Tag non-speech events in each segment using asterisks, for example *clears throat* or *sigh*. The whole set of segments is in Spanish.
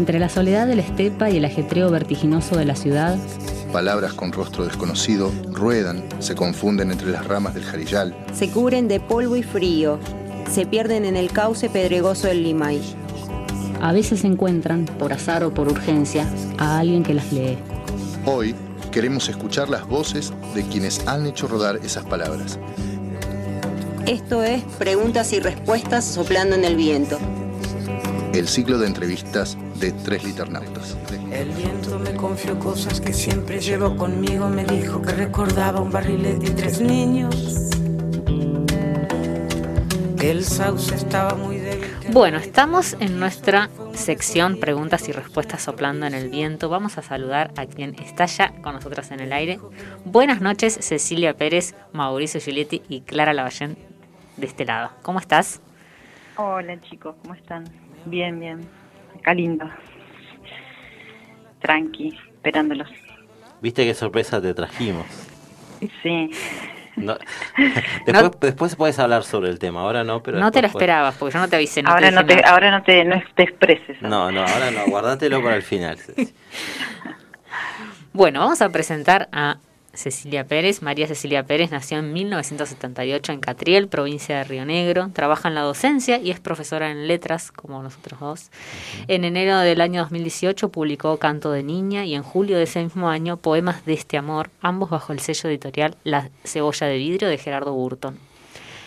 Entre la soledad de la estepa y el ajetreo vertiginoso de la ciudad, palabras con rostro desconocido ruedan, se confunden entre las ramas del jarillal. Se cubren de polvo y frío, se pierden en el cauce pedregoso del Limay. A veces encuentran, por azar o por urgencia, a alguien que las lee. Hoy queremos escuchar las voces de quienes han hecho rodar esas palabras. Esto es Preguntas y Respuestas soplando en el viento. El ciclo de entrevistas de tres liternautas. El viento me confió cosas que siempre llevo conmigo. Me dijo que recordaba un barrilete y tres niños. El sauce estaba muy débil. Bueno, estamos en nuestra sección Preguntas y Respuestas soplando en el viento. Vamos a saludar a quien está ya con nosotros en el aire. Buenas noches, Cecilia Pérez, Mauricio Giulieti y Clara Lavallén de este lado. ¿Cómo estás? Hola chicos, ¿cómo están? Bien, bien. Acá lindo. Tranqui, esperándolos. ¿Viste qué sorpresa te trajimos? Sí. *laughs* Después, después, puedes hablar sobre el tema, ahora no, pero... No te lo esperabas, porque yo no te avisé. No ahora, no te, ahora no te, no te expreses. No, no, ahora no, guárdatelo para el final. bueno, vamos a presentar a Cecilia Pérez. María Cecilia Pérez nació en 1978 en Catriel, provincia de Río Negro. Trabaja en la docencia y es profesora en letras, como nosotros dos. En enero del año 2018 publicó Canto de Niña y en julio de ese mismo año Poemas de este amor, ambos bajo el sello editorial La Cebolla de Vidrio de Gerardo Burton.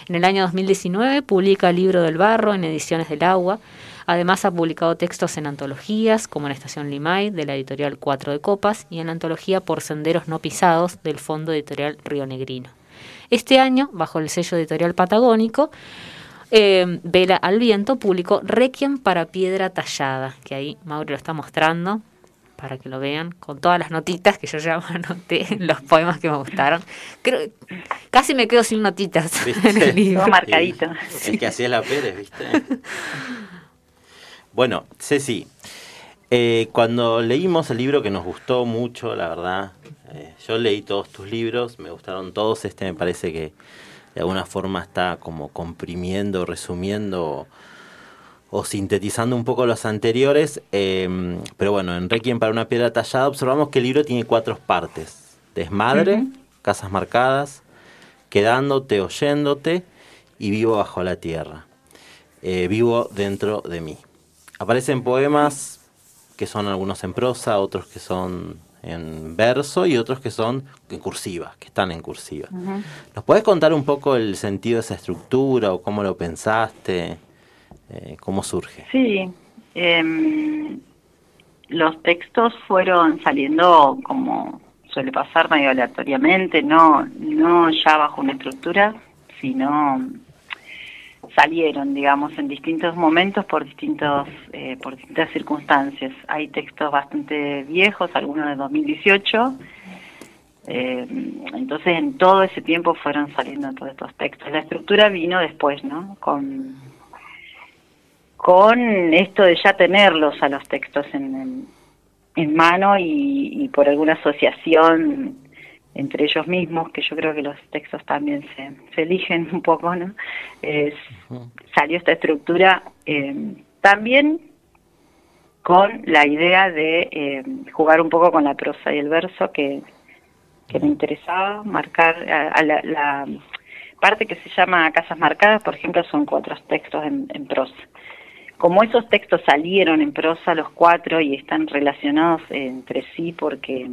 En el año 2019 publica Libro del Barro en Ediciones del Agua Además ha publicado textos en antologías, como en Estación Limay, de la editorial Cuatro de Copas, y en la antología Por Senderos No Pisados, del Fondo Editorial Río Negrino. Este año, bajo el sello editorial patagónico, eh, Vela al Viento publicó Requiem para Piedra Tallada, que ahí Mauro lo está mostrando para que lo vean, con todas las notitas que yo ya *laughs* anoté, los poemas que me gustaron. Creo, casi me quedo sin notitas *laughs* en el libro. marcadito. Es que así es la Pérez, ¿viste? *laughs* Bueno, Ceci, eh, cuando leímos el libro que nos gustó mucho, la verdad, eh, yo leí todos tus libros, me gustaron todos, este me parece que de alguna forma está como comprimiendo, resumiendo o sintetizando un poco los anteriores, em, pero bueno, en Requiem para una piedra tallada observamos que el libro tiene cuatro partes, desmadre, casas marcadas, quedándote, oyéndote y vivo bajo la tierra, eh, vivo dentro de mí. Aparecen poemas que son algunos en prosa, otros que son en verso y otros que son en cursiva, que están en cursiva. ¿Nos puedes contar un poco el sentido de esa estructura o cómo lo pensaste? Eh, ¿Cómo surge? Sí, em, los textos fueron saliendo como suele pasar medio aleatoriamente, no, no ya bajo una estructura, sino salieron, digamos, en distintos momentos por distintos eh, por distintas circunstancias. Hay textos bastante viejos, algunos de 2018. Eh, entonces, en todo ese tiempo fueron saliendo todos estos textos. La estructura vino después, ¿no? Con con esto de ya tenerlos a los textos en, en, mano y, y por alguna asociación entre ellos mismos, que yo creo que los textos también se, se eligen un poco, ¿no? Salió esta estructura eh, también con la idea de eh, jugar un poco con la prosa y el verso que, que me interesaba, marcar a, la, parte que se llama Casas Marcadas, por ejemplo, son cuatro textos en, en prosa. Como esos textos salieron en prosa los cuatro y están relacionados entre sí porque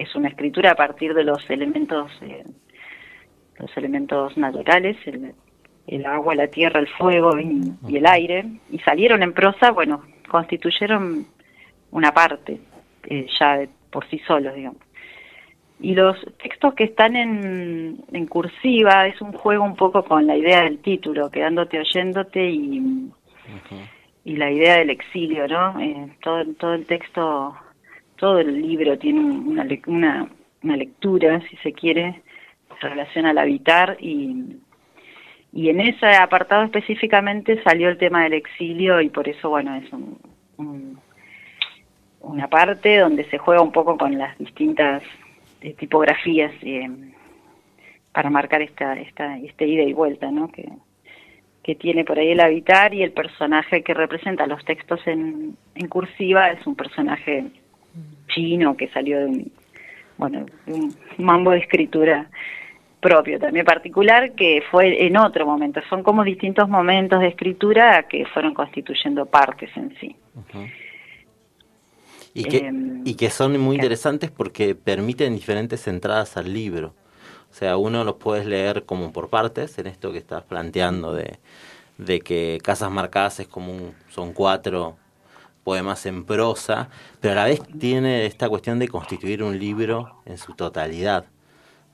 es una escritura a partir de los elementos eh, los elementos naturales el, agua la tierra el fuego y, el aire. Y salieron en prosa bueno constituyeron una parte eh, ya por sí solos digamos. Y los textos que están en, en cursiva es un juego un poco con la idea del título quedándote oyéndote y y la idea del exilio no eh, todo todo el texto todo el libro tiene una, una, una lectura, si se quiere, en relación al habitar y, y en ese apartado específicamente salió el tema del exilio y por eso, bueno, es una parte donde se juega un poco con las distintas eh, tipografías eh, para marcar esta, esta, esta ida y vuelta, ¿no? Que, que tiene por ahí el habitar y el personaje que representa los textos en, en cursiva es un personaje chino que salió de un, bueno, de un mambo de escritura propio, también particular, que fue en otro momento. Son como distintos momentos de escritura que fueron constituyendo partes en sí. Y que, em, y que son muy interesantes porque permiten diferentes entradas al libro. O sea, uno los puedes leer como por partes, en esto que estás planteando de, de que Casas Marcadas es como un, son cuatro poemas en prosa, pero a la vez tiene esta cuestión de constituir un libro en su totalidad.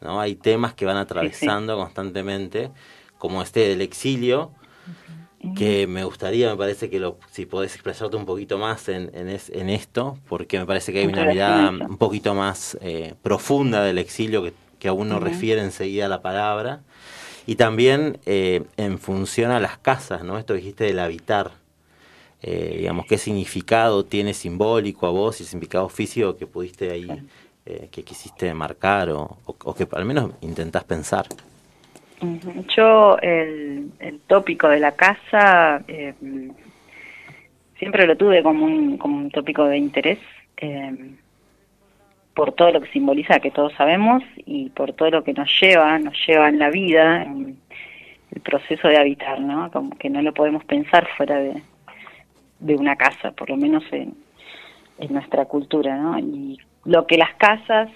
¿no? Hay temas que van atravesando constantemente, como este del exilio, que me gustaría, me parece que lo, si podés expresarte un poquito más en, en, esto, porque me parece que hay una mirada un poquito más eh, profunda del exilio que, que a uno refiere enseguida a la palabra, y también eh, en función a las casas, ¿no? Esto dijiste del habitar, eh, digamos, qué significado tiene simbólico a vos y significado físico que pudiste ahí eh, que quisiste marcar o, que al menos intentás pensar? Yo el, tópico de la casa eh, siempre lo tuve como un, como un tópico de interés eh, por todo lo que simboliza que todos sabemos y por todo lo que nos lleva, nos lleva en la vida, en el proceso de habitar, ¿no? Como que no lo podemos pensar fuera de, de una casa, por lo menos en, en nuestra cultura, ¿no? Y lo que las casas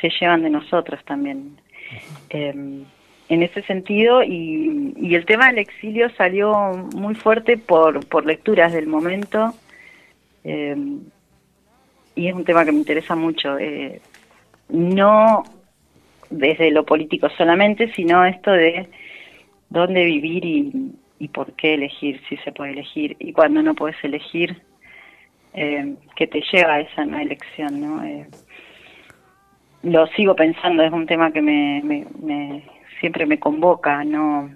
se llevan de nosotros también. Em, en ese sentido, y, y, el tema del exilio salió muy fuerte por, por lecturas del momento, em, y es un tema que me interesa mucho, eh, no desde lo político solamente, sino esto de dónde vivir y, y por qué elegir, si se puede elegir, y cuando no puedes elegir, eh, que te lleva a esa elección, ¿no? Eh, lo sigo pensando, es un tema que me, me, siempre me convoca, no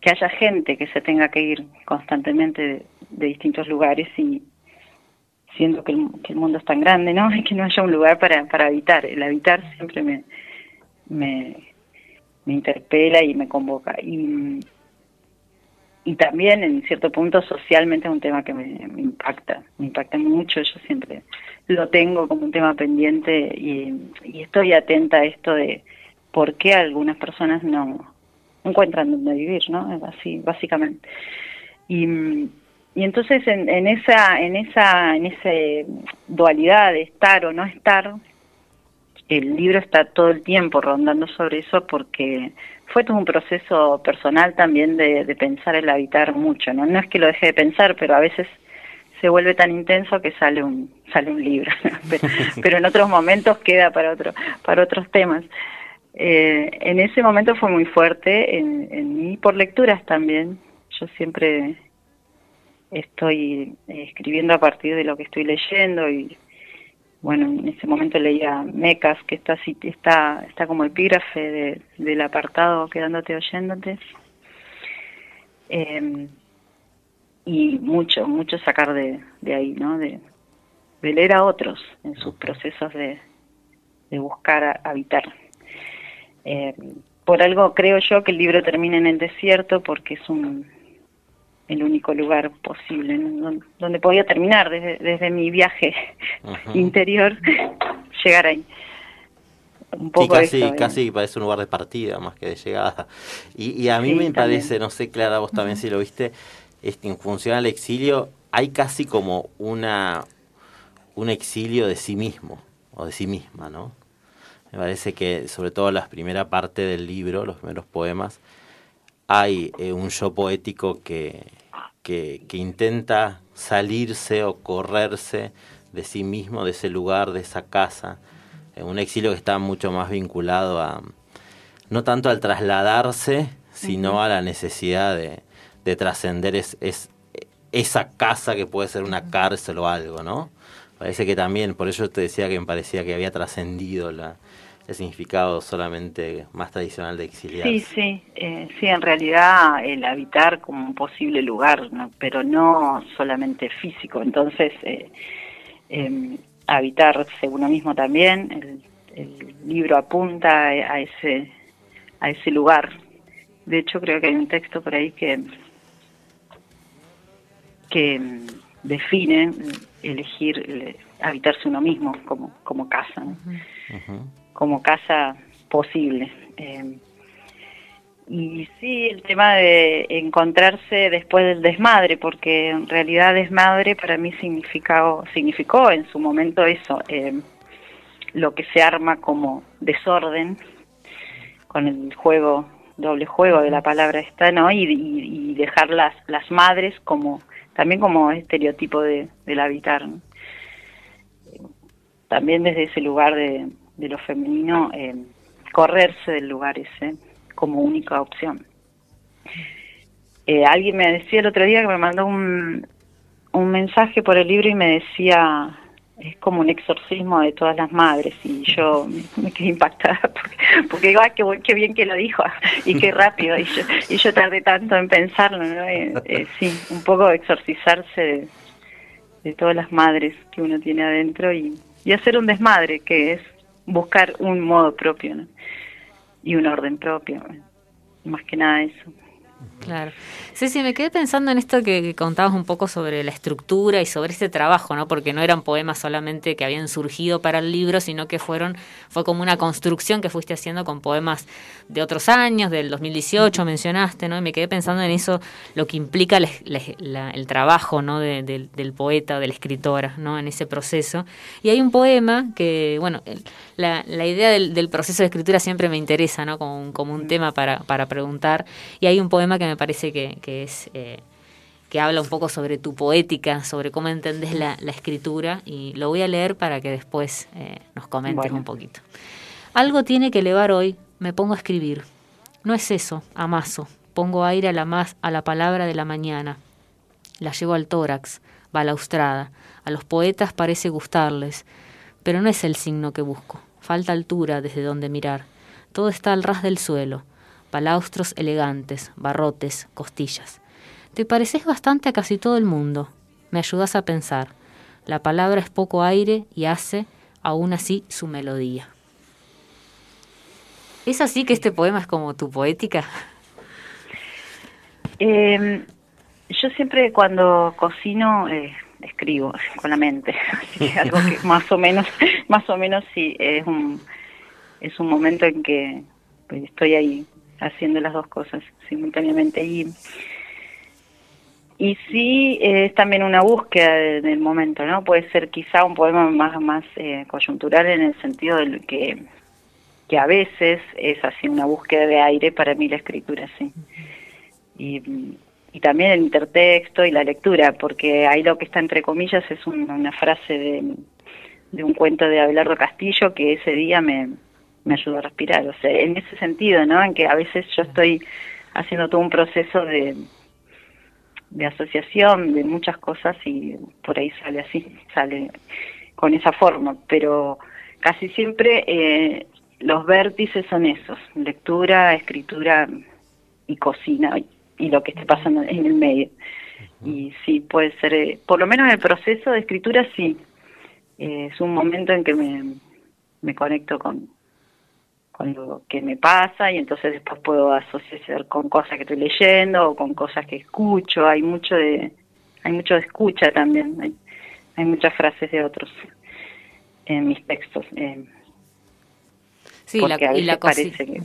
que haya gente que se tenga que ir constantemente de, distintos lugares y siento que el, mundo es tan grande, ¿no? *laughs* que no haya un lugar para, para habitar. El habitar siempre me, me, me interpela y me convoca. Y y también en cierto punto socialmente es un tema que me, impacta, me impacta mucho, yo siempre lo tengo como un tema pendiente y, estoy atenta a esto de por qué algunas personas no encuentran dónde vivir, ¿no? Así, básicamente. Y, y entonces en, en esa, en esa, en esa dualidad de estar o no estar, el libro está todo el tiempo rondando sobre eso porque fue todo un proceso personal también de, pensar el habitar mucho, ¿no? Es que lo deje de pensar, pero a veces se vuelve tan intenso que sale un sale un libro, *laughs* pero, en otros momentos queda para otro para otros temas. Eh, en ese momento fue muy fuerte en, en mí por lecturas también. Yo siempre estoy escribiendo a partir de lo que estoy leyendo y bueno, en ese momento leía Mecas, que está está está como epígrafe del apartado Quedándote oyéndote. Eh, y mucho, mucho sacar de, de ahí, ¿no? De, leer a otros en sus procesos de, de buscar habitar. Eh, por algo creo yo que el libro termina en el desierto porque es un el único lugar posible donde, podía terminar desde, mi viaje interior, *laughs* llegar ahí. Un poco casi, ¿eh? casi parece un lugar de partida más que de llegada. Y, a mí me parece, no sé, Clara, vos también si lo viste, este, en función al exilio, hay casi como una un exilio de sí mismo o de sí misma, ¿no? Me parece que sobre todo la primera parte del libro, los primeros poemas, hay eh, un yo poético que, que, intenta salirse o correrse de sí mismo, de ese lugar, de esa casa. en un exilio que está mucho más vinculado a, no tanto al trasladarse, sino a la necesidad de, de trascender es, esa casa que puede ser una cárcel o algo, ¿no? Parece que también, por eso te decía que me parecía que había trascendido la, el significado solamente más tradicional de exiliar. Sí, sí, eh, sí, en realidad el habitar como un posible lugar, pero no solamente físico. Entonces, eh, eh, habitarse uno mismo también, el, libro apunta a ese, a ese lugar de hecho creo que hay un texto por ahí que que mm, define mm, elegir eh, habitarse uno mismo como como casa ¿no? Como casa posible. Eh, y sí, el tema de encontrarse después del desmadre, porque en realidad desmadre para mí significó, significó en su momento eso, eh, lo que se arma como desorden, con el juego, doble juego de la palabra esta, ¿no? Y, dejar las, las madres como, también como estereotipo de, del habitar, También desde ese lugar de, de lo femenino, eh, correrse del lugar ese como única opción. Eh, alguien me decía el otro día que me mandó un, un mensaje por el libro y me decía, es como un exorcismo de todas las madres y yo me quedé impactada *laughs* porque, porque digo, qué, qué, bien que lo dijo *laughs* y qué rápido y yo, y yo tardé tanto en pensarlo, ¿no? Eh, eh, sí, un poco exorcizarse de, todas las madres que uno tiene adentro y, y hacer un desmadre que es buscar un modo propio, ¿no? y un orden propio. Más que nada eso. Claro. Ceci, me quedé pensando en esto que, contabas un poco sobre la estructura y sobre este trabajo, ¿no? Porque no eran poemas solamente que habían surgido para el libro, sino que fueron, fue como una construcción que fuiste haciendo con poemas de otros años, del 2018 mencionaste, ¿no? Y me quedé pensando en eso, lo que implica el trabajo, ¿no? del poeta, del escritor, ¿no? En ese proceso. Y hay un poema que, bueno, la, idea del, proceso de escritura siempre me interesa, ¿no? Como, como un tema para, para preguntar. Y hay un poema que me parece que, es eh, que habla un poco sobre tu poética, sobre cómo entendés la, escritura y lo voy a leer para que después eh, nos comentes un poquito. Algo tiene que elevar hoy, me pongo a escribir. No es eso, amaso. Pongo aire a la, más, a la palabra de la mañana. La llevo al tórax, balaustrada. A los poetas parece gustarles, pero no es el signo que busco. Falta altura desde donde mirar. Todo está al ras del suelo palaustros elegantes, barrotes, costillas. Te pareces bastante a casi todo el mundo. Me ayudas a pensar. La palabra es poco aire y hace, aún así, su melodía. ¿Es así que este poema es como tu poética? Em, yo siempre cuando cocino eh, escribo con la mente, *laughs* algo que *laughs* más o menos, más o menos sí es un es un momento en que pues, estoy ahí haciendo las dos cosas simultáneamente. Y, y sí es también una búsqueda del momento, ¿no? Puede ser quizá un poema más, más eh, coyuntural en el sentido de que, que a veces es así una búsqueda de aire para mí la escritura, sí. Y, y también el intertexto y la lectura, porque ahí lo que está entre comillas es una frase de, un cuento de Abelardo Castillo que ese día me, me ayuda a respirar. O sea, en ese sentido, ¿no? En que a veces yo estoy haciendo todo un proceso de, de asociación de muchas cosas y por ahí sale así, sale con esa forma, pero casi siempre eh, los vértices son esos, lectura, escritura y cocina y, lo que esté pasando en el medio. Y sí, puede ser, eh, por lo menos en el proceso de escritura sí, eh, es un momento en que me, me conecto con, con lo que me pasa y entonces después puedo asociar con cosas que estoy leyendo o con cosas que escucho. Hay mucho de, hay mucho de escucha también. Hay, hay muchas frases de otros en mis textos. Eh, sí, la, y la parece que,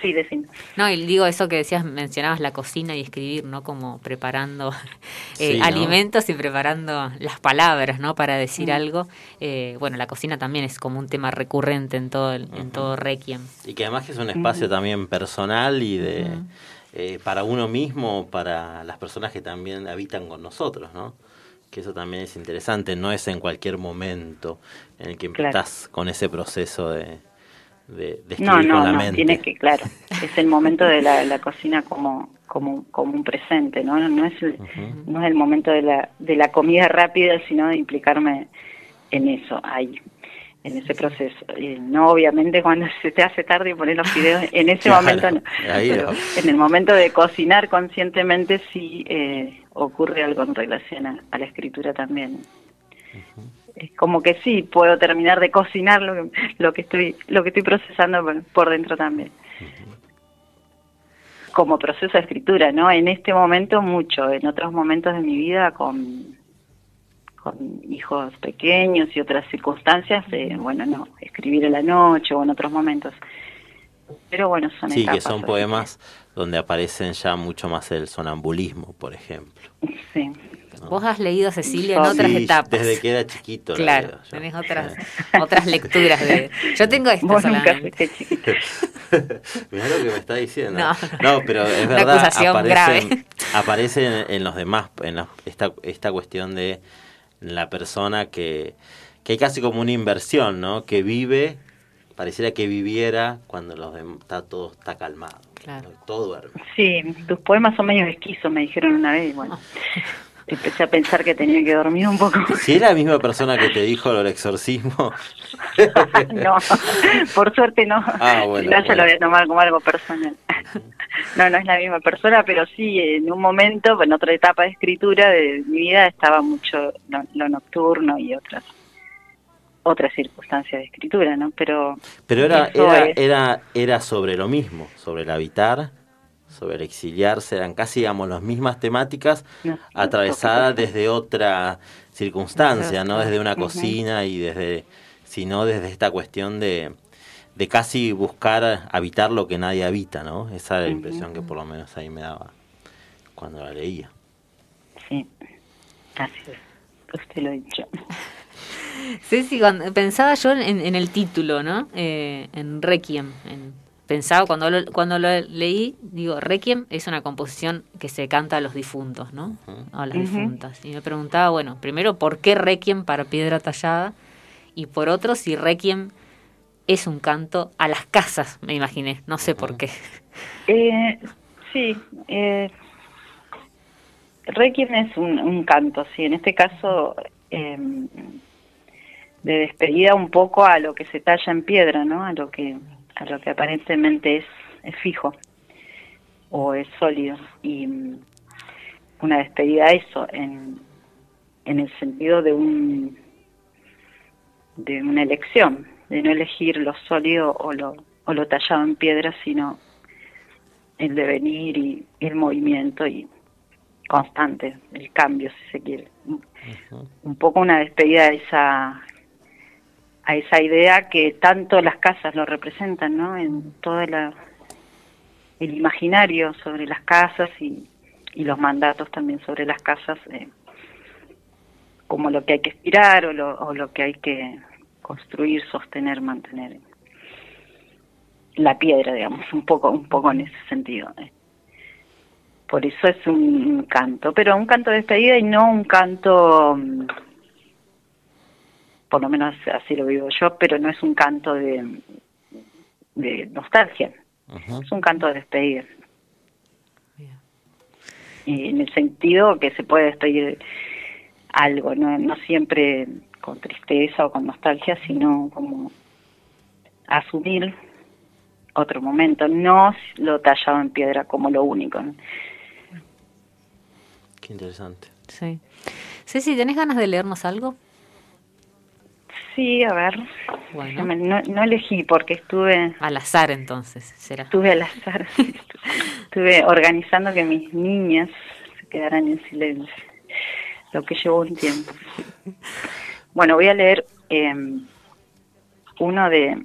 Sí, decimos. No, y digo eso que decías, mencionabas la cocina y escribir, ¿no? Como preparando *laughs* eh, alimentos y preparando las palabras, ¿no? Para decir mm. algo. Eh, bueno, la cocina también es como un tema recurrente en todo, en todo Requiem. Y que además es un espacio también personal y de... Eh, para uno mismo, para las personas que también habitan con nosotros, ¿no? Que eso también es interesante, no es en cualquier momento en el que estás con ese proceso de, de, no, no, no, Tiene que, claro, es el momento de la, cocina como, como, como un presente, ¿no? No es, el, no es el momento de la, de la comida rápida, sino de implicarme en eso, ahí, en ese proceso. Y no, obviamente, cuando se te hace tarde y poner los videos, en ese momento no. Pero en el momento de cocinar conscientemente sí eh, ocurre algo en relación a, la escritura también es como que sí puedo terminar de cocinar lo que, lo que estoy lo que estoy procesando por, dentro también como proceso de escritura, ¿no? En este momento mucho, en otros momentos de mi vida con, con hijos pequeños y otras circunstancias, eh, bueno, no, escribir en la noche o en otros momentos. Pero bueno, son Sí, que etapas, son así poemas donde aparecen ya mucho más el sonambulismo, por ejemplo. Sí. Vos has leído a Cecilia en otras Sí, etapas. Desde que era chiquito. la Claro, leo tenés otras, otras lecturas de... Yo tengo esta Vos solamente. *laughs* Mirá lo que me está diciendo. No. No, pero es Una verdad, acusación aparece, grave. aparece en, en los demás, en la- esta, esta cuestión de la persona que, que hay casi como una inversión, ¿no? Que vive, pareciera que viviera cuando los dem- está todo está calmado. Claro. Todo duerme. Sí, tus poemas son medio esquizos, me dijeron una vez, y bueno, *laughs* empecé a pensar que tenía que dormir un poco. Si es la misma persona que te dijo lo del exorcismo, *laughs* no, por suerte no. Ah, bueno, bueno. lo voy a tomar como algo personal. no, no es la misma persona, pero sí, en un momento, en otra etapa de escritura de mi vida, estaba mucho lo, lo nocturno y otras otras circunstancias de escritura, ¿no? Pero pero era, era, es- era, era sobre lo mismo, sobre el habitar, sobre el exiliarse, eran casi, digamos, las mismas temáticas No, atravesadas desde otra circunstancia, no desde una cocina y desde, sino desde esta cuestión de, de casi buscar habitar lo que nadie habita, ¿no? Esa era la impresión que por lo menos ahí me daba cuando la leía. Sí, así es. Usted lo ha dicho. *laughs* Ceci, cuando, pensaba yo en, en el título, ¿no? Eh, en Requiem. en- pensaba cuando lo, cuando lo leí, digo, Requiem es una composición que se canta a los difuntos, ¿no? A las difuntas. Y me preguntaba, bueno, primero, ¿por qué Requiem para piedra tallada? Y por otro, si Requiem es un canto a las casas, me imaginé. No sé por qué. Eh, sí, eh, Requiem es un, un canto, sí, en este caso eh, de despedida un poco a lo que se talla en piedra, ¿no? A lo que a lo que aparentemente es, es fijo o es sólido y mm, una despedida a eso en, en el sentido de un de una elección, de no elegir lo sólido o lo o lo tallado en piedra, sino el devenir y el movimiento y constante, el cambio si se quiere. Un poco una despedida a esa a esa idea que tanto las casas lo representan, ¿no? En todo la, el imaginario sobre las casas y, y los mandatos también sobre las casas, eh, como lo que hay que aspirar o lo, o lo que hay que construir, sostener, mantener la piedra, digamos, un poco, un poco en ese sentido. eh. Por eso es un canto, pero un canto de despedida y no un canto, mm, por lo menos así lo vivo yo, pero no es un canto de, de nostalgia, es un canto de despedida. Y en el sentido que se puede despedir algo, no, no siempre con tristeza o con nostalgia, sino como asumir otro momento, no lo tallado en piedra como lo único. ¿no? Qué interesante. Sí. Ceci, ¿tenés ganas de leernos algo? Sí, a ver, Bueno. no, no, elegí porque estuve Al azar entonces, será. estuve al azar, *laughs* estuve organizando que mis niñas se quedaran en silencio, lo que llevó un tiempo. Bueno, voy a leer eh, uno de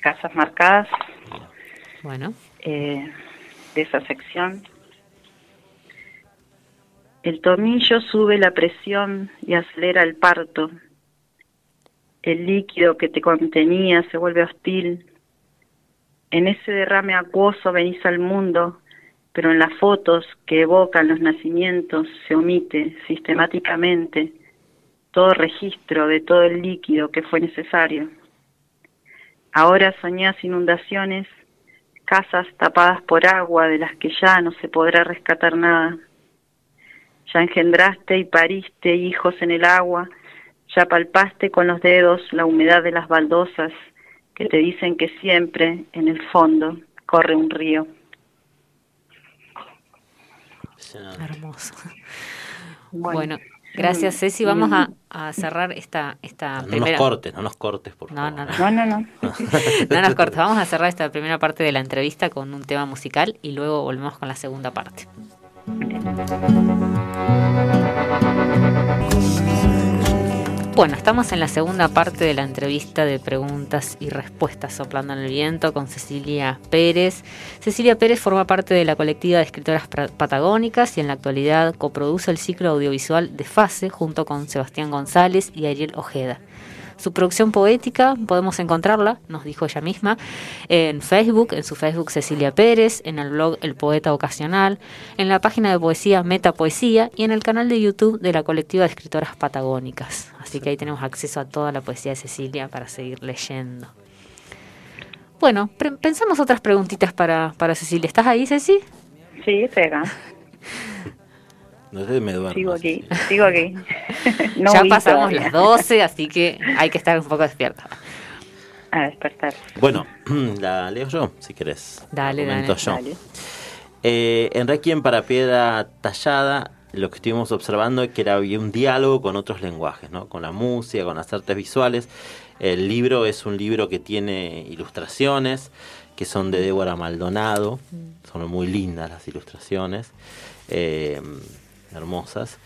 Casas Marcadas, Bueno, eh, de esa sección. El tornillo sube la presión y acelera el parto. El líquido que te contenía se vuelve hostil. En ese derrame acuoso venís al mundo, pero en las fotos que evocan los nacimientos se omite sistemáticamente todo registro de todo el líquido que fue necesario. Ahora soñás inundaciones, casas tapadas por agua de las que ya no se podrá rescatar nada. Ya engendraste y pariste hijos en el agua, ya palpaste con los dedos la humedad de las baldosas que te dicen que siempre, en el fondo, corre un río. Hermoso. Bueno, Bueno, Gracias, Ceci. Vamos a, a cerrar esta, esta No primera... nos cortes, no nos cortes, por No, favor. no, no. No, no, no. *laughs* *laughs* No nos cortes. Vamos a cerrar esta primera parte de la entrevista con un tema musical y luego volvemos con la segunda parte. Bueno, estamos en la segunda parte de la entrevista de preguntas y respuestas soplando en el viento con Cecilia Pérez. Cecilia Pérez forma parte de la colectiva de escritoras patagónicas y en la actualidad coproduce el ciclo audiovisual de Fase junto con Sebastián González y Ariel Ojeda. Su producción poética podemos encontrarla, nos dijo ella misma, en Facebook, en su Facebook Cecilia Pérez, en el blog El Poeta Ocasional, en la página de poesía Meta Poesía y en el canal de YouTube de la colectiva de escritoras patagónicas. Así que ahí tenemos acceso a toda la poesía de Cecilia para seguir leyendo. Bueno, pensamos otras preguntitas para, para Cecilia. ¿Estás ahí, Ceci? Sí, estoy acá. *laughs* No sé, me duermo. Sigo aquí. Sigo aquí. *laughs* No ya pasamos todavía. las 12, así que hay que estar un poco despierta. A despertar. Bueno, *clears throat* la leo yo, si querés. Dale, dale. yo. Dale. Eh, en Requiem para Piedra Tallada, lo que estuvimos observando es que era, había un diálogo con otros lenguajes, ¿no? con la música, con las artes visuales. El libro es un libro que tiene ilustraciones, que son de Débora Maldonado. Son muy lindas las ilustraciones, eh, hermosas.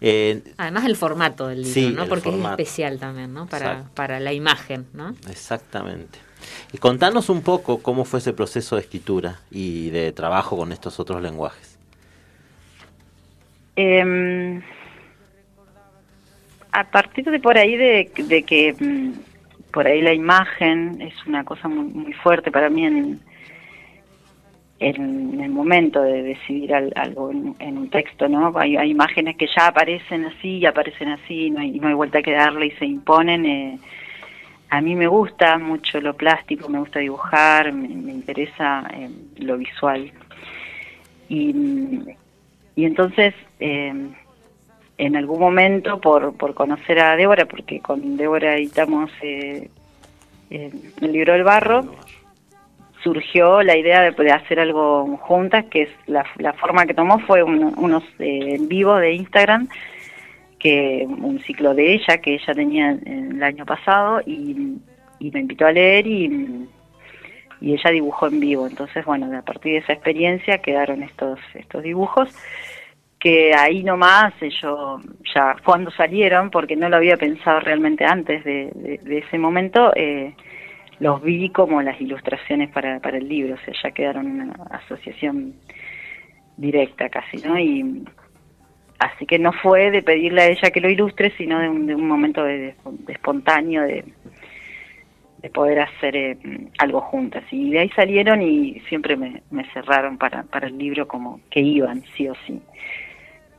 Eh, Además el formato del libro, Sí, ¿no? Porque formato. es especial también, ¿no? Para, para la imagen, ¿no? Exactamente. Y contanos un poco cómo fue ese proceso de escritura y de trabajo con estos otros lenguajes. Eh, a partir de por ahí de, de que mm, por ahí la imagen es una cosa muy, muy fuerte para mí en, en el momento de decidir al- algo en, un texto, ¿no? Hay, imágenes que ya aparecen así y aparecen así, no hay, no hay vuelta que darle y se imponen. eh, a mí me gusta mucho lo plástico, me gusta dibujar, me, interesa eh, lo visual. Y, y entonces, eh, en algún momento, por, por conocer a Débora, porque con Débora editamos eh, eh, el libro del barro, surgió la idea de, de hacer algo juntas, que es la, la forma que tomó fue un- unos eh, en vivo de Instagram, que un ciclo de ella que ella tenía el año pasado y, me invitó a leer y, y ella dibujó en vivo. Entonces, bueno, a partir de esa experiencia quedaron estos estos dibujos que ahí nomás yo ya cuando salieron, porque no lo había pensado realmente antes de- de ese momento, eh, los vi como las ilustraciones para, para el libro, o sea, ya quedaron una asociación directa casi, ¿no? Y así que no fue de pedirle a ella que lo ilustre, sino de un, de un momento de, de- espontáneo de, de poder hacer eh, algo juntas. Y de ahí salieron y siempre me, me cerraron para, para el libro como que iban, sí o sí.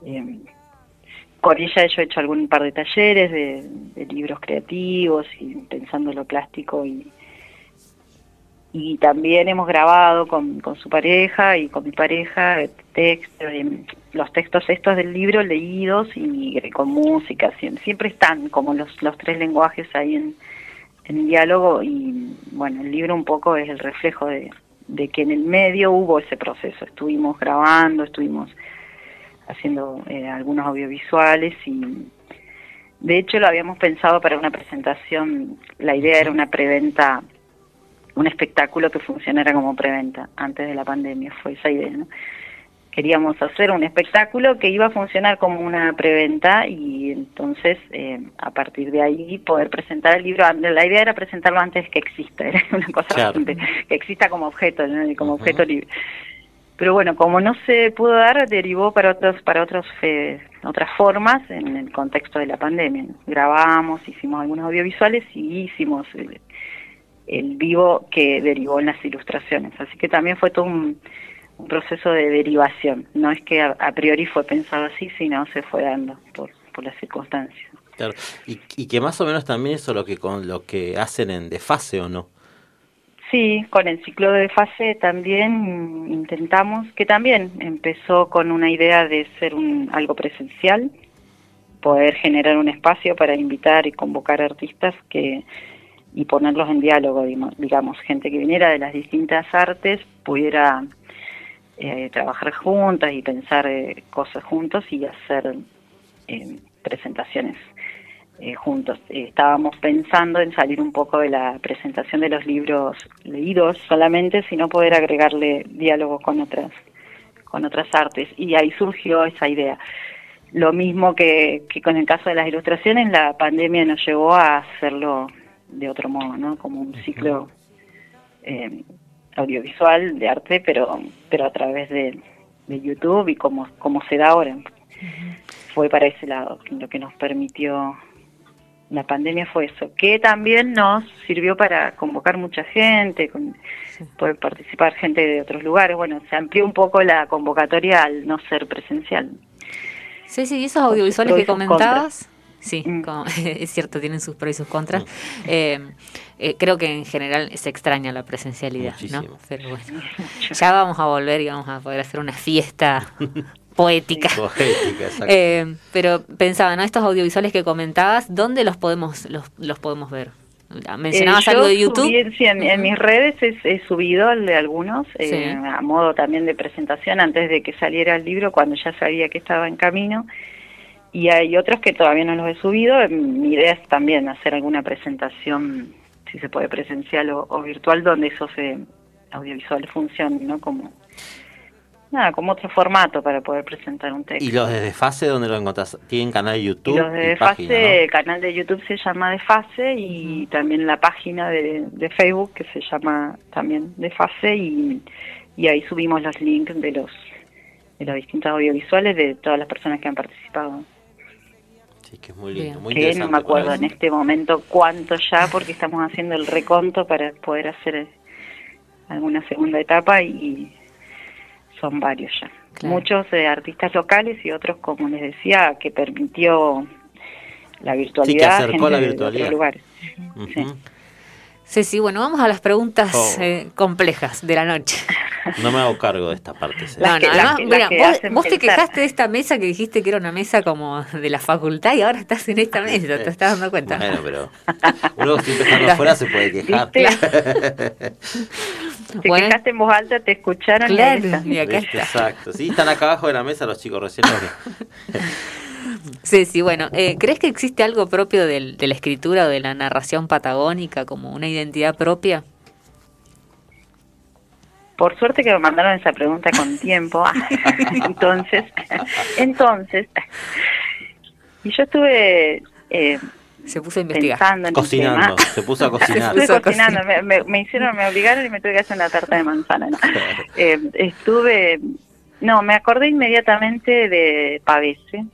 Eh, con ella yo he hecho algún par de talleres de, libros creativos y pensando lo plástico y, y también hemos grabado con, con su pareja y con mi pareja eh, texto, eh, los textos estos del libro leídos y eh, con música, siem- siempre están como los, los tres lenguajes ahí en, en diálogo y bueno, el libro un poco es el reflejo de, de que en el medio hubo ese proceso, estuvimos grabando, estuvimos haciendo eh, algunos audiovisuales y de hecho lo habíamos pensado para una presentación, la idea era una preventa, un espectáculo que funcionara como preventa antes de la pandemia, fue esa idea, ¿no? Queríamos hacer un espectáculo que iba a funcionar como una preventa y entonces eh, a partir de ahí poder presentar el libro. La idea era presentarlo antes que exista, *laughs* era una cosa Claro. bastante- que exista como objeto, ¿no? como objeto libre. Pero bueno, como no se pudo dar, derivó para otros para otros eh, otras formas en el contexto de la pandemia. Grabamos, hicimos algunos audiovisuales y hicimos el, el vivo que derivó en las ilustraciones. Así que también fue todo un, un proceso de derivación. No es que a, a priori fue pensado así, sino se fue dando por, por las circunstancias. Claro. Y, y que más o menos también eso lo que con lo que hacen en Desfase o no. Sí, con el ciclo de fase también intentamos, que también empezó con una idea de ser un, algo presencial, poder generar un espacio para invitar y convocar artistas que y ponerlos en diálogo, digamos, gente que viniera de las distintas artes pudiera eh, trabajar juntas y pensar eh, cosas juntos y hacer eh, presentaciones eh, juntos. estábamos pensando en salir un poco de la presentación de los libros leídos solamente, sino poder agregarle diálogo con otras con otras artes y ahí surgió esa idea. Lo mismo que, que con el caso de las ilustraciones, la pandemia nos llevó a hacerlo de otro modo, ¿no? Como un ciclo eh, audiovisual de arte, pero pero a través de, de YouTube y como, como se da ahora. Fue para ese lado lo que nos permitió la pandemia fue eso, que también nos sirvió para convocar mucha gente, con, poder participar gente de otros lugares. Bueno, se amplió un poco la convocatoria al no ser presencial. Sí, sí, y esos audiovisuales que comentabas, sí, mm. *laughs* es cierto, tienen sus pros y sus contras. Mm. Eh, eh, creo que en general se extraña la presencialidad, ¿no? Pero bueno, ya vamos a volver y vamos a poder hacer una fiesta *laughs* poética. Eh, pero pensaba, ¿no? Estos audiovisuales que comentabas, ¿dónde los podemos los, los podemos ver? ¿Mencionabas algo de YouTube? en, mis redes he, subido el de algunos, a modo también de presentación antes de que saliera el libro, cuando ya sabía que estaba en camino y hay otros que todavía no los he subido. Mi idea es también hacer alguna presentación, si se puede presencial o, virtual, donde esos eh, audiovisuales funcionen, ¿no? Como nada, como otro formato para poder presentar un texto. ¿Y los de Desfase dónde lo encontrás? ¿Tienen canal de YouTube? los de Desfase, el canal de YouTube se llama Desfase y también la página de, de, Facebook que se llama también Desfase y, y ahí subimos los links de los de los distintos audiovisuales de todas las personas que han participado. Sí, que es muy lindo, muy que no me acuerdo en este momento cuánto ya, porque estamos haciendo el reconto para poder hacer eh, alguna segunda etapa y son varios ya. Muchos eh, artistas locales y otros, como les decía, que permitió la virtualidad. Sí, que acercó la virtualidad. lugares. Sí, sí, bueno, vamos a las preguntas oh. eh, complejas de la noche. *laughs* No me hago cargo de esta parte. No, no, además, mira, vos, te quejaste de esta mesa que dijiste que era una mesa como de la facultad y ahora estás en esta mesa, te estás dando cuenta. Bueno, pero uno siempre estando *laughs* afuera se puede quejar. *laughs* Te quejaste en voz alta, te escucharon claro, y, acá está. Exacto, sí, están acá abajo de la mesa los chicos recién. *laughs* Sí, sí, bueno, eh, ¿crees que existe algo propio de la escritura o de la narración patagónica como una identidad propia? Por suerte que me mandaron esa pregunta con tiempo. *laughs* entonces, entonces, y yo estuve eh, se puso a investigar. Cocinando, se puso a *laughs* cocinar. Estuve cocinando, me, me, hicieron, me obligaron y me tuve que hacer una tarta de manzana. ¿no? Eh, estuve, no, me acordé inmediatamente de Pavese,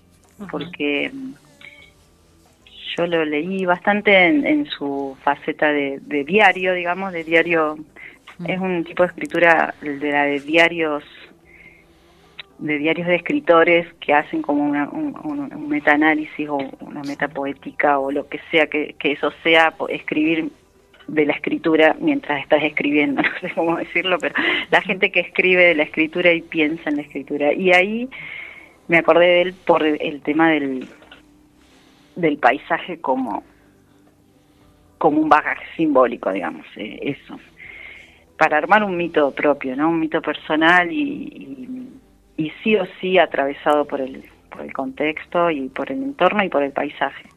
porque yo lo leí bastante en, su faceta de, diario, digamos, de diario. Es un tipo de escritura de la de diarios de diarios de escritores que hacen como una, un, un, metaanálisis o una metapoética o lo que sea, que, que eso sea escribir de la escritura mientras estás escribiendo, *laughs* no sé cómo decirlo, pero la gente que escribe de la escritura y piensa en la escritura. Y ahí me acordé de él por el tema del, del paisaje como, como un bagaje simbólico, digamos, eh, eso. Para armar un mito propio, ¿no? Un mito personal y, y, sí o sí atravesado por el, por el contexto y por el entorno y por el paisaje.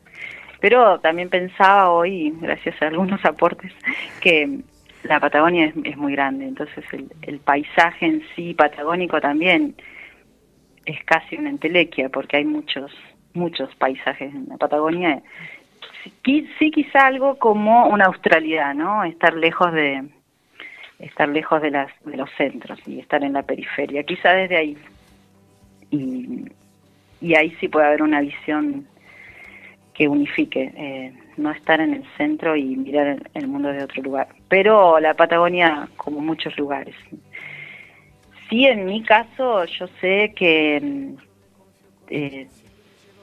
Pero también pensaba hoy, gracias a algunos *laughs* aportes, que la Patagonia es, es muy grande, entonces el, el, paisaje en sí patagónico también es casi una entelequia porque hay muchos muchos paisajes en la Patagonia. Sí, quizá algo como una australidad, ¿no? Estar lejos de estar lejos de las de los centros y estar en la periferia, quizá desde ahí. Y, y ahí sí puede haber una visión que unifique, eh, no estar en el centro y mirar el mundo de otro lugar. Pero la Patagonia, como muchos lugares, sí, en mi caso, yo sé que mm, eh,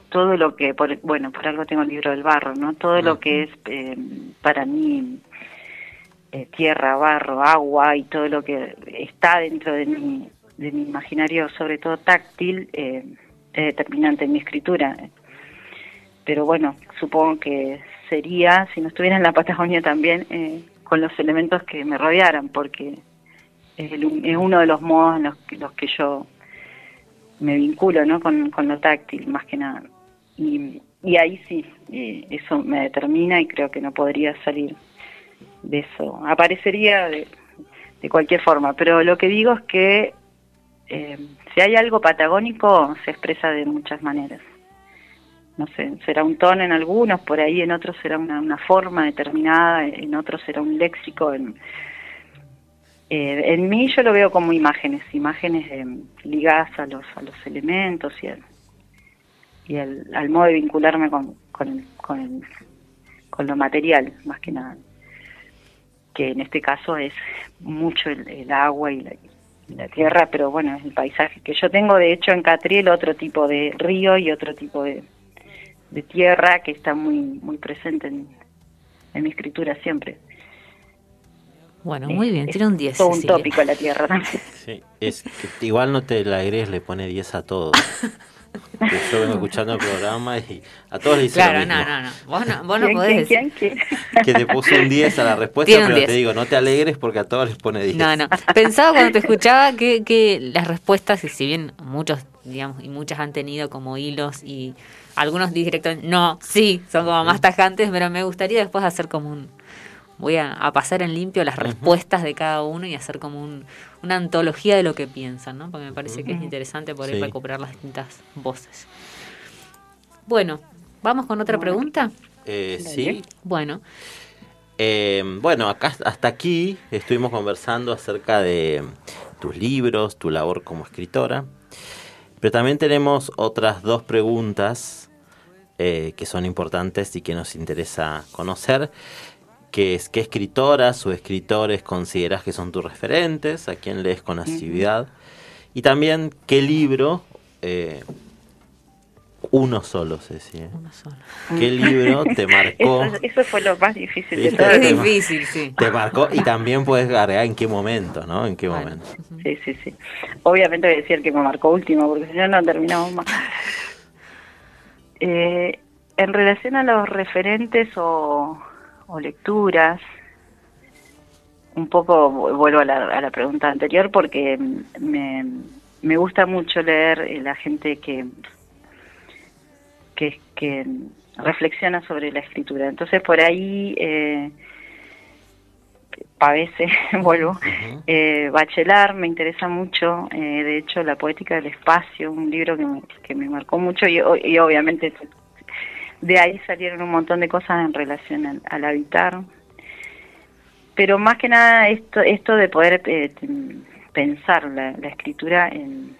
todo lo que, por, bueno, por algo tengo el libro del barro, ¿no? Todo lo que es eh, para mí eh, tierra, barro, agua y todo lo que está dentro de mi, de mi imaginario, sobre todo táctil, es determinante en mi escritura. Pero bueno, supongo que sería, si no estuviera en la Patagonia también, con los elementos que me rodearan, porque es, uno de los modos en los que, los que yo me vinculo ¿no? con, con lo táctil, más que nada. y, y ahí sí, eh, eso me determina y creo que no podría salir de eso. Aparecería de, cualquier forma, pero lo que digo es que eh, si hay algo patagónico se expresa de muchas maneras. No sé, será un tono en algunos, por ahí en otros será una, una forma determinada, en otros será un léxico. En, eh, en mí yo lo veo como imágenes, imágenes eh, ligadas a los, a los elementos y, al, y al, al modo de vincularme con, con, con, con lo material, más que nada. Que en este caso es mucho el, el agua y la, y la tierra, pero bueno, es el paisaje que yo tengo, de hecho, en Catriel otro tipo de río y otro tipo de, de tierra que está muy muy presente en, en mi escritura siempre. Bueno, muy bien, Es tiene un 10. Todo un tópico la tierra también. Sí, es que igual no te la agregues, le pone 10 a todo. *laughs* Yo vengo *laughs* escuchando el programa y a todos le dicen Claro, lo mismo. no, no, no. Vos no, vos no ¿Quién, podés quién, decir. quién, quién? Que te puso un 10 a la respuesta, pero 10. te digo, no te alegres porque a todos les pone 10. No, no. Pensaba cuando te escuchaba que, que las respuestas, y si bien muchos, digamos, y muchas han tenido como hilos y algunos directamente, no, sí, son como más tajantes, pero me gustaría después hacer como un... Voy a, a pasar en limpio las respuestas de cada uno y hacer como un, una antología de lo que piensan, ¿no? Porque me parece que es interesante poder Sí. recuperar las distintas voces. Bueno, ¿vamos con otra pregunta? Eh, sí. Bueno, Eh, bueno, acá hasta aquí estuvimos conversando acerca de tus libros, tu labor como escritora, pero también tenemos otras dos preguntas eh, que son importantes y que nos interesa conocer, es qué escritoras o escritores consideras que son tus referentes, a quién lees con asiduidad, y también qué libro, eh, uno solo, Ceci, ¿eh? uno solo. ¿Qué libro *laughs* te marcó? Eso, eso fue lo más difícil de todo. Es difícil, sí. Te marcó y también puedes agregar en qué momento, ¿no? En qué Bueno. momento. Sí, sí, sí. Obviamente voy a decir que me marcó último, porque si no, no terminamos más. *laughs* Eh, en relación a los referentes o, o lecturas, un poco vu- vuelvo a la, a la pregunta anterior porque me, me gusta mucho leer eh, la gente que, que, que reflexiona sobre la escritura. Entonces por ahí eh, Pavese, *laughs* vuelvo, eh, Bachelard me interesa mucho, eh, de hecho La poética del espacio, un libro que me, que me marcó mucho y, y obviamente de ahí salieron un montón de cosas en relación al, al habitar. Pero más que nada esto, esto de poder eh, pensar la, la escritura en,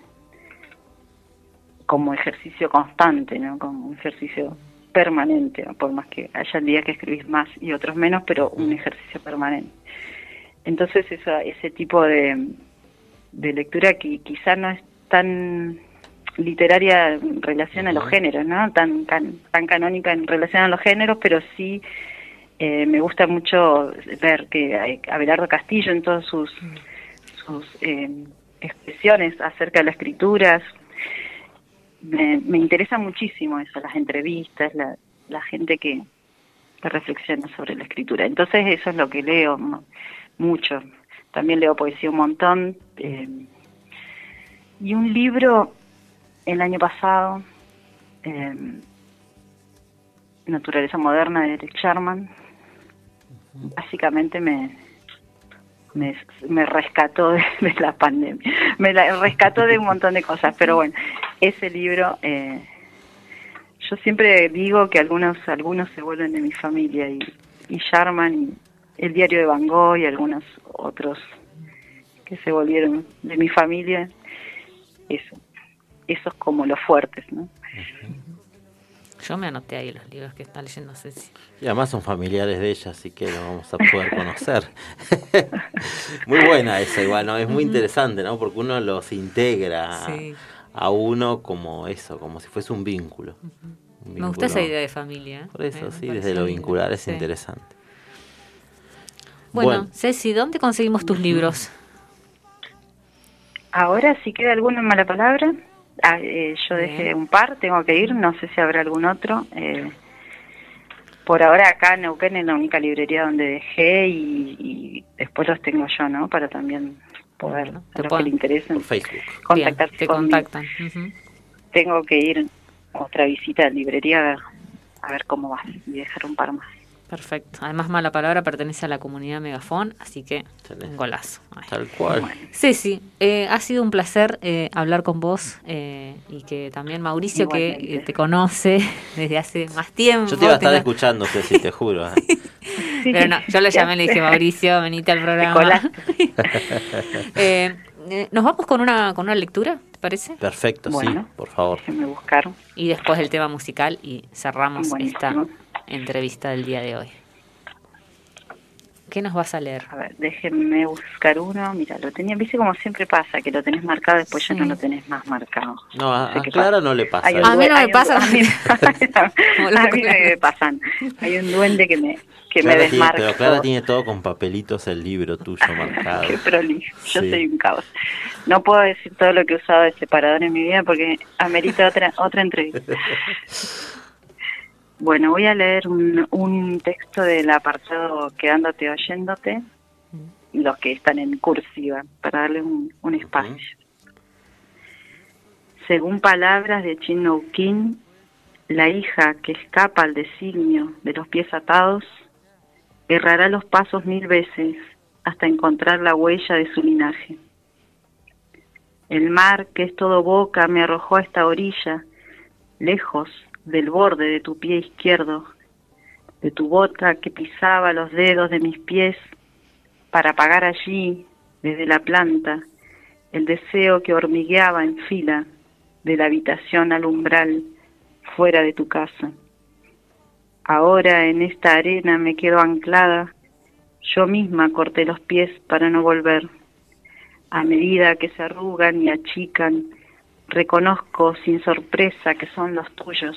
como ejercicio constante, ¿no? como un ejercicio permanente, ¿no? por más que haya días que escribís más y otros menos, pero un ejercicio permanente. Entonces eso, ese tipo de, de lectura que quizá no es tan literaria en relación a los géneros, ¿no? Tan, can- tan canónica en relación a los géneros, pero sí eh, me gusta mucho ver que Abelardo Castillo en todas sus, sus eh, expresiones acerca de las escrituras, me, me interesa muchísimo eso, las entrevistas, la, la gente que, que reflexiona sobre la escritura. Entonces eso es lo que leo mu- mucho. También leo poesía un montón. eh, y un libro el año pasado, eh, Naturaleza Moderna de Eric Sherman, básicamente me, me, me rescató de, de la pandemia, me la rescató de un montón de cosas, pero bueno, ese libro, eh, yo siempre digo que algunos algunos se vuelven de mi familia y, y Sharman y el diario de Van Gogh y algunos otros que se volvieron de mi familia, eso, esos como los fuertes, ¿no? Yo me anoté ahí los libros que está leyendo Ceci. Y además son familiares de ella, así que lo vamos a poder conocer. *laughs* muy buena esa igual, ¿no? Es muy interesante, ¿no? Porque uno los integra a- Sí. a uno como eso, como si fuese un vínculo. Un Me gusta esa idea de familia. ¿eh? Por eso, sí, desde lo vincular es Sí. interesante. Bueno, Bueno. Ceci, ¿dónde conseguimos tus libros? Ahora, si queda alguno en mala palabra, ah, eh, yo Bien. dejé un par, tengo que ir, no sé si habrá algún otro. eh, por ahora acá en Neuquén es la única librería donde dejé y, y después los tengo yo, ¿no? Para también poder, Bueno, a los pueden- que le interesen, Por Facebook. contactarse Bien, te conmigo. contactan. Tengo que ir otra visita a la librería a ver, a ver cómo va y dejar un par más. Perfecto. Además, Mala Palabra pertenece a la comunidad Megafón, así que un golazo. Ay. Tal cual. Ceci, eh, ha sido un placer eh, hablar con vos eh, y que también Mauricio, que Igualmente. eh, te conoce *laughs* desde hace más tiempo. Yo te iba a estar te- escuchando, Ceci, te juro. ¿eh? *laughs* Pero no, yo lo llamé y le dije, Mauricio, venite al programa. *laughs* Eh, eh, Nos vamos con una, con una lectura, ¿te parece? Perfecto, Bueno. sí, por favor. Déjenme buscar. Y después el tema musical y cerramos Buenísimo. esta entrevista del día de hoy. ¿Qué nos vas a leer? A ver, déjenme buscar uno. Mira, lo tenía, viste como siempre pasa, que lo tenés marcado, después Sí. ya no lo tenés más marcado. No, a, sé a qué Clara pasa. no le pasa. Un. A mí no me hay un- pasa. *laughs* A mí, a mí claro. me pasan. Hay un duende que me, que me tiene, desmarca. pero Clara tiene todo con papelitos el libro tuyo *laughs* marcado. Qué prolijo. Yo Sí. soy un caos. No puedo decir todo lo que he usado de separador en mi vida porque amerita otra otra entrevista. *laughs* Bueno, voy a leer un, un texto del apartado Quedándote oyéndote, los que están en cursiva, para darle un, un espacio. Según palabras de Chin No Kin, la hija que escapa al designio de los pies atados errará los pasos mil veces hasta encontrar la huella de su linaje. El mar, que es todo boca, me arrojó a esta orilla, lejos del borde de tu pie izquierdo, de tu bota que pisaba los dedos de mis pies, para apagar allí, desde la planta, el deseo que hormigueaba en fila de la habitación al umbral, fuera de tu casa. Ahora en esta arena me quedo anclada, yo misma corté los pies para no volver. A medida que se arrugan y achican, reconozco sin sorpresa que son los tuyos.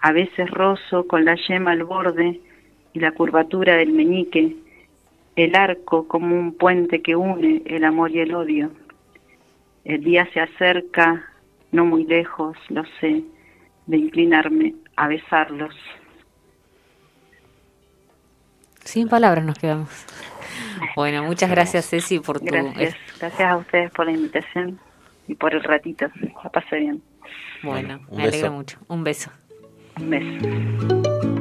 A veces rozo con la yema al borde y la curvatura del meñique, el arco como un puente que une el amor y el odio. El día se acerca, no muy lejos, lo sé, de inclinarme a besarlos. Sin palabras nos quedamos. *laughs* Bueno, muchas gracias Ceci por tu... Gracias, gracias a ustedes por la invitación y por el ratito. La pasé bien. Bueno, me alegro beso. mucho. Un beso. Un beso.